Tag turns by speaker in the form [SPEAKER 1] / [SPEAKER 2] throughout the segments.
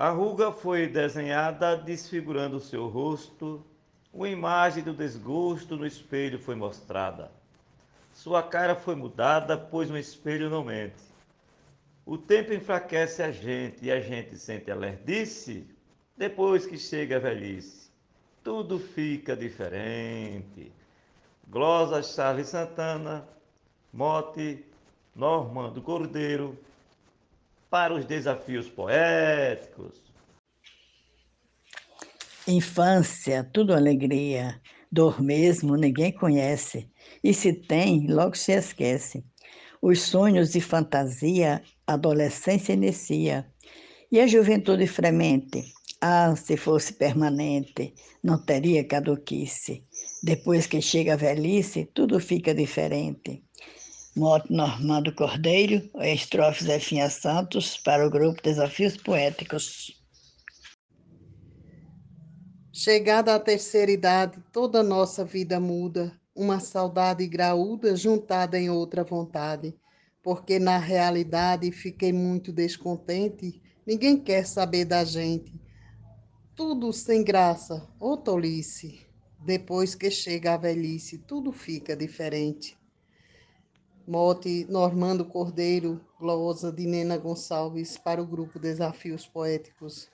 [SPEAKER 1] A ruga foi desenhada desfigurando o seu rosto, uma imagem do desgosto no espelho foi mostrada. Sua cara foi mudada, pois um espelho não mente. O tempo enfraquece a gente e a gente sente a lerdice depois que chega a velhice. Tudo fica diferente. Glosa Charles Santana, Mote Normando Cordeiro, para os desafios poéticos.
[SPEAKER 2] Infância, tudo alegria. Dor mesmo ninguém conhece. E se tem, logo se esquece. Os sonhos de fantasia, adolescência inicia. E a juventude fremente? Ah, se fosse permanente, não teria caduquice. Depois que chega a velhice, tudo fica diferente. Moto Normando Cordeiro, estrofe Zefinha Santos, para o grupo Desafios Poéticos.
[SPEAKER 3] Chegada à terceira idade, toda nossa vida muda, uma saudade graúda juntada em outra vontade, porque na realidade fiquei muito descontente, ninguém quer saber da gente. Tudo sem graça, ou tolice. Depois que chega a velhice, tudo fica diferente. Mote Normando Cordeiro, glosa de Nena Gonçalves para o grupo Desafios Poéticos.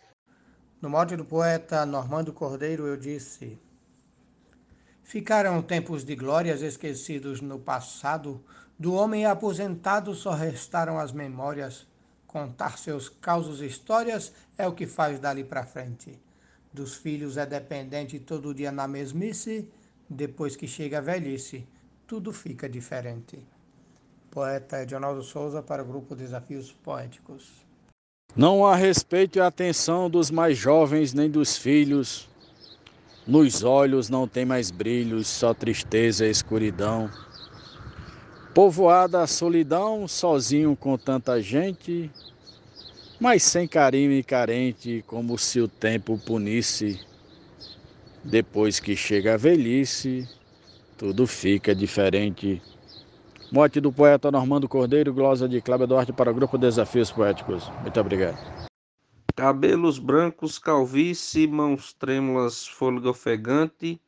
[SPEAKER 4] No mote do poeta Normando Cordeiro, eu disse: Ficaram tempos de glórias esquecidos no passado, do homem aposentado só restaram as memórias. Contar seus causos e histórias é o que faz dali para frente. Dos filhos é dependente todo dia na mesmice, depois que chega a velhice, tudo fica diferente. Poeta Edionaldo Souza para o grupo Desafios Poéticos.
[SPEAKER 5] Não há respeito e atenção dos mais jovens nem dos filhos. Nos olhos não tem mais brilhos, só tristeza e escuridão. Povoada a solidão, sozinho com tanta gente, mas sem carinho e carente, como se o tempo punisse. Depois que chega a velhice, tudo fica diferente. Morte do poeta Normando Cordeiro, glosa de Cláudio Duarte para o Grupo Desafios Poéticos. Muito obrigado.
[SPEAKER 6] Cabelos brancos, calvície, mãos trêmulas, fôlego ofegante.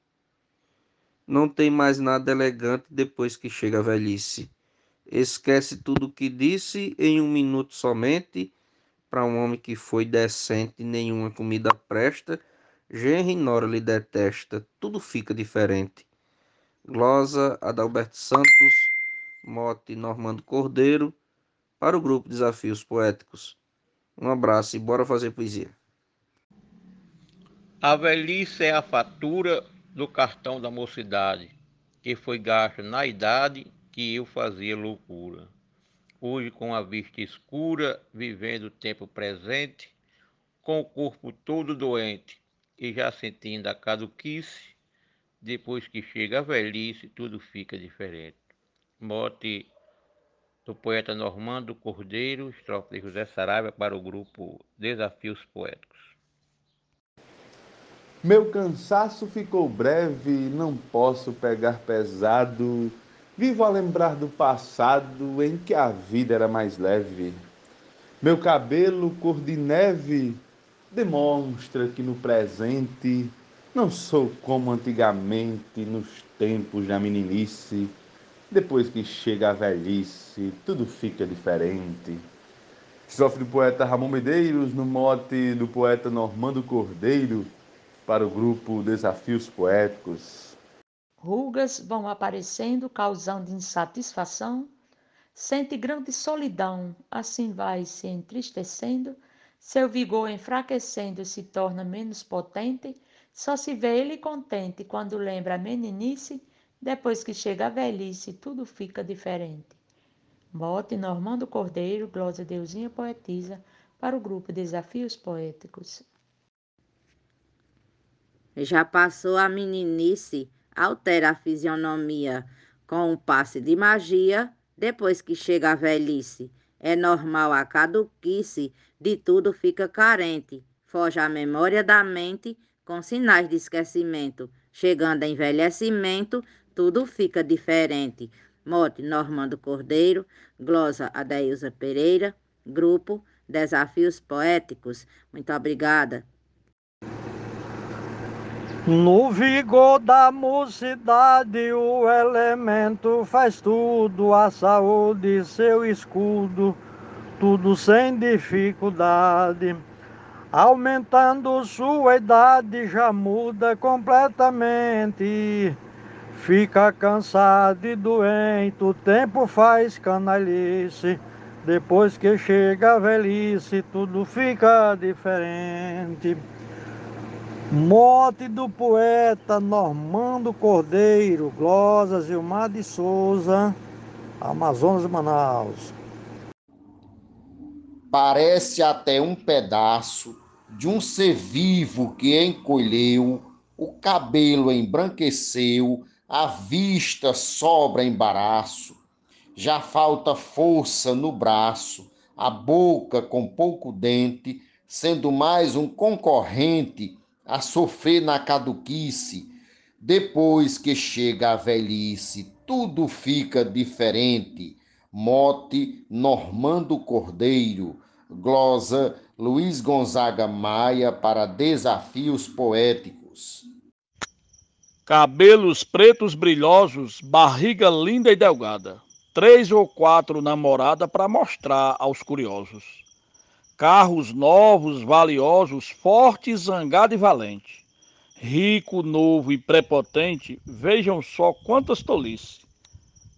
[SPEAKER 6] Não tem mais nada elegante depois que chega a velhice. Esquece tudo o que disse em um minuto somente. Para um homem que foi decente, nenhuma comida presta. Genro e Nora lhe detesta, tudo fica diferente. Glosa Adalberto Santos, Mote Normando Cordeiro, para o grupo Desafios Poéticos. Um abraço e bora fazer poesia.
[SPEAKER 7] A velhice é a fatura do cartão da mocidade, que foi gasto na idade que eu fazia loucura. Hoje, com a vista escura, vivendo o tempo presente, com o corpo todo doente e já sentindo a caduquice, depois que chega a velhice, tudo fica diferente mote do poeta Normando Cordeiro, estrofe de José Saraiva para o grupo Desafios Poéticos.
[SPEAKER 8] Meu cansaço ficou breve, não posso pegar pesado. Vivo a lembrar do passado em que a vida era mais leve. Meu cabelo cor de neve demonstra que no presente não sou como antigamente nos tempos da meninice depois que chega a velhice, tudo fica diferente. Sofre do poeta Ramon Medeiros, no mote do poeta Normando Cordeiro, para o grupo Desafios Poéticos.
[SPEAKER 9] Rugas vão aparecendo, causando insatisfação. Sente grande solidão, assim vai se entristecendo. Seu vigor enfraquecendo se torna menos potente. Só se vê ele contente quando lembra a meninice depois que chega a velhice, tudo fica diferente. Bote Normando Cordeiro, Glosa Deusinha Poetisa, para o grupo Desafios Poéticos.
[SPEAKER 10] Já passou a meninice, altera a fisionomia com um passe de magia, depois que chega a velhice. É normal a caduquice, de tudo fica carente, foge a memória da mente com sinais de esquecimento. Chegando a envelhecimento, tudo fica diferente. Mote Normando Cordeiro, glosa Adailza Pereira, grupo Desafios Poéticos. Muito obrigada.
[SPEAKER 11] No vigor da mocidade, o elemento faz tudo, a saúde seu escudo, tudo sem dificuldade. Aumentando sua idade, já muda completamente. Fica cansado e doente, o tempo faz canalice. Depois que chega a velhice, tudo fica diferente. Morte do poeta Normando Cordeiro, Glosa Gilmar de Souza, Amazonas de Manaus.
[SPEAKER 12] Parece até um pedaço de um ser vivo que encolheu, o cabelo embranqueceu, a vista sobra embaraço, já falta força no braço, a boca com pouco dente, sendo mais um concorrente a sofrer na caduquice. Depois que chega a velhice, tudo fica diferente. Mote Normando Cordeiro, glosa Luiz Gonzaga Maia para Desafios Poéticos.
[SPEAKER 5] Cabelos pretos brilhosos, barriga linda e delgada. Três ou quatro namorada para mostrar aos curiosos carros novos, valiosos, forte, zangado e valente. Rico, novo e prepotente, vejam só quantas tolices.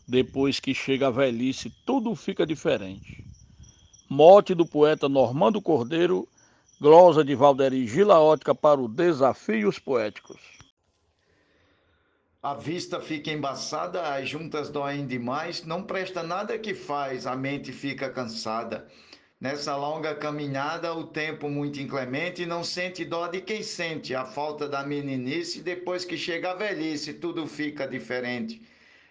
[SPEAKER 5] Depois que chega a velhice, tudo fica diferente. Mote do poeta Normando Cordeiro, glosa de Valderi Gilaótica para o Desafios Poéticos.
[SPEAKER 13] A vista fica embaçada, as juntas doem demais, não presta nada que faz, a mente fica cansada. Nessa longa caminhada, o tempo muito inclemente, não sente dó de quem sente a falta da meninice, depois que chega a velhice, tudo fica diferente.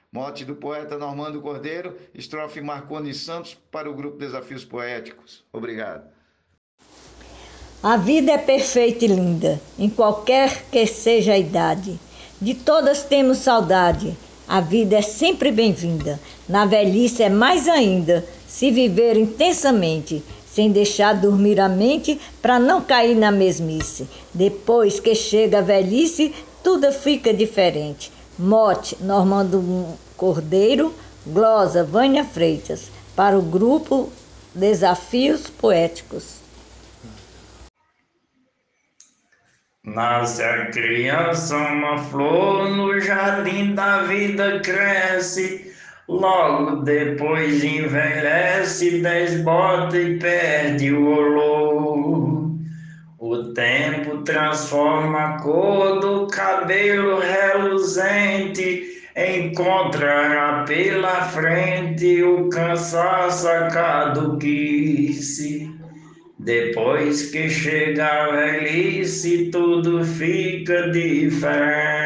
[SPEAKER 13] Mote do poeta Normando Cordeiro, estrofe Marconi Santos para o grupo Desafios Poéticos. Obrigado.
[SPEAKER 14] A vida é perfeita e linda, em qualquer que seja a idade. De todas temos saudade. A vida é sempre bem-vinda. Na velhice é mais ainda se viver intensamente, sem deixar dormir a mente para não cair na mesmice. Depois que chega a velhice, tudo fica diferente. Mote Normando Cordeiro, glosa Vânia Freitas, para o grupo Desafios Poéticos.
[SPEAKER 15] Nasce a criança, uma flor, no jardim da vida cresce Logo depois envelhece, desbota e perde o olor. O tempo transforma a cor do cabelo reluzente, encontrará pela frente o cansaço a caduquice. Depois que chega a velhice, tudo fica diferente.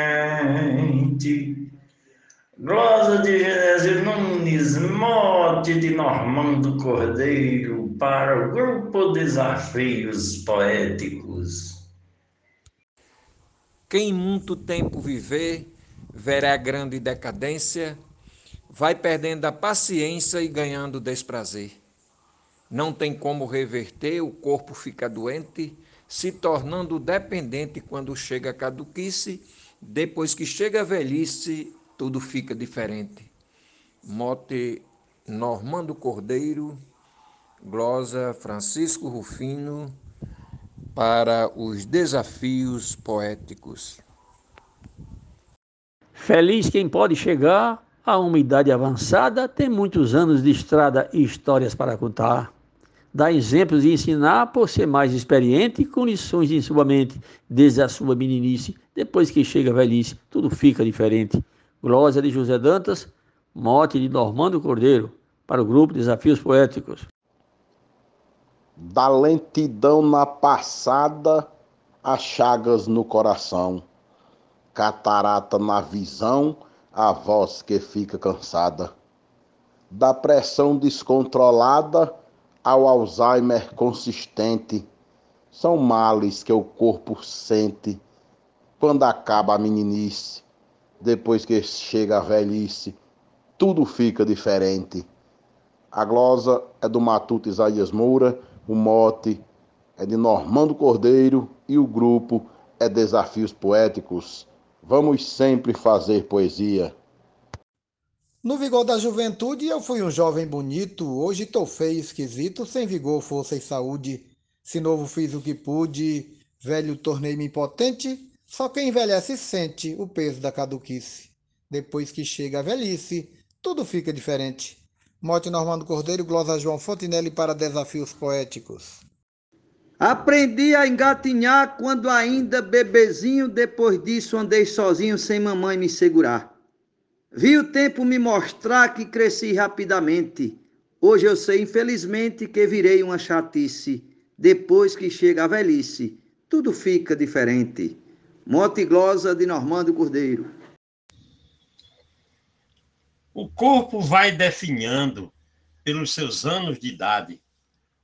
[SPEAKER 15] Glosa de Genésio Nunes, mote de Normando Cordeiro para o grupo Desafios Poéticos.
[SPEAKER 16] Quem muito tempo viver, verá grande decadência, vai perdendo a paciência e ganhando desprazer. Não tem como reverter, o corpo fica doente, se tornando dependente quando chega a caduquice, depois que chega a velhice, tudo fica diferente. Mote Normando Cordeiro, glosa Francisco Rufino, para os desafios poéticos.
[SPEAKER 17] Feliz quem pode chegar a uma idade avançada, tem muitos anos de estrada e histórias para contar. Dá exemplos e ensinar por ser mais experiente, com lições em sua mente, desde a sua meninice. Depois que chega a velhice, tudo fica diferente. Glória de José Dantas, mote de Normando Cordeiro, para o grupo Desafios Poéticos.
[SPEAKER 12] Da lentidão na passada, a chagas no coração, catarata na visão, a voz que fica cansada. Da pressão descontrolada ao Alzheimer consistente, são males que o corpo sente quando acaba a meninice depois que chega a velhice, tudo fica diferente. A glosa é do Matuto Isaías Moura,
[SPEAKER 18] O mote é de Normando Cordeiro e o grupo é Desafios Poéticos. Vamos sempre fazer poesia.
[SPEAKER 19] No vigor da juventude, eu fui um jovem bonito. Hoje tô feio, esquisito, sem vigor, força e saúde. Se novo fiz o que pude, velho tornei-me impotente. Só quem envelhece sente o peso da caduquice. Depois que chega a velhice, tudo fica diferente. Mote Normando Cordeiro, glosa João Fontinelli para Desafios Poéticos.
[SPEAKER 20] Aprendi a engatinhar quando ainda bebezinho, depois disso andei sozinho sem mamãe me segurar. Vi o tempo me mostrar que cresci rapidamente. Hoje eu sei, infelizmente, que virei uma chatice. Depois que chega a velhice, tudo fica diferente. Mote glosa de Normando Cordeiro.
[SPEAKER 21] O corpo vai definhando pelos seus anos de idade.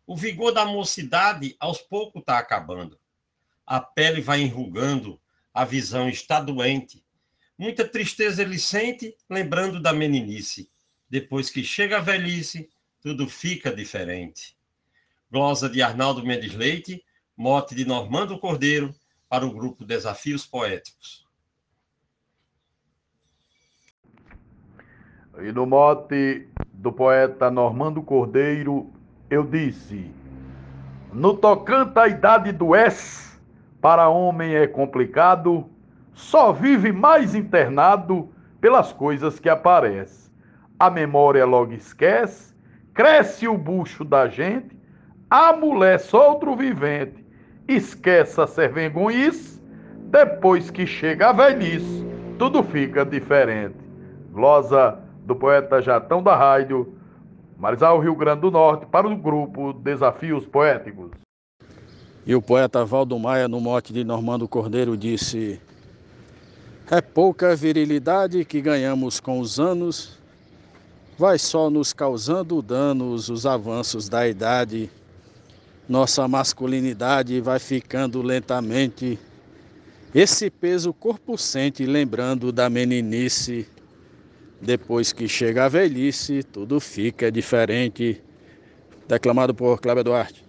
[SPEAKER 21] O vigor da mocidade aos poucos está acabando. A pele vai enrugando, a visão está doente. Muita tristeza ele sente, lembrando da meninice. Depois que chega a velhice, tudo fica diferente. Glosa de Arnaldo Mendes Leite, mote de Normando Cordeiro, para o grupo Desafios Poéticos.
[SPEAKER 8] E no mote do poeta Normando Cordeiro, eu disse: No tocante à idade do S, para homem é complicado só vive mais internado pelas coisas que aparecem. A memória logo esquece, cresce o bucho da gente, amolece outro vivente, esquece a ser vergonhice, depois que chega a velhice, tudo fica diferente. Glosa do poeta Jatão da Rádio, Marizal Rio Grande do Norte, para o grupo Desafios Poéticos.
[SPEAKER 5] E o poeta Valdo Maia, no mote de Normando Cordeiro, disse: é pouca virilidade que ganhamos com os anos, vai só nos causando danos os avanços da idade. Nossa masculinidade vai ficando lentamente. Esse peso corpo sente, lembrando da meninice. Depois que chega a velhice, tudo fica diferente. Declamado por Cláudio Duarte.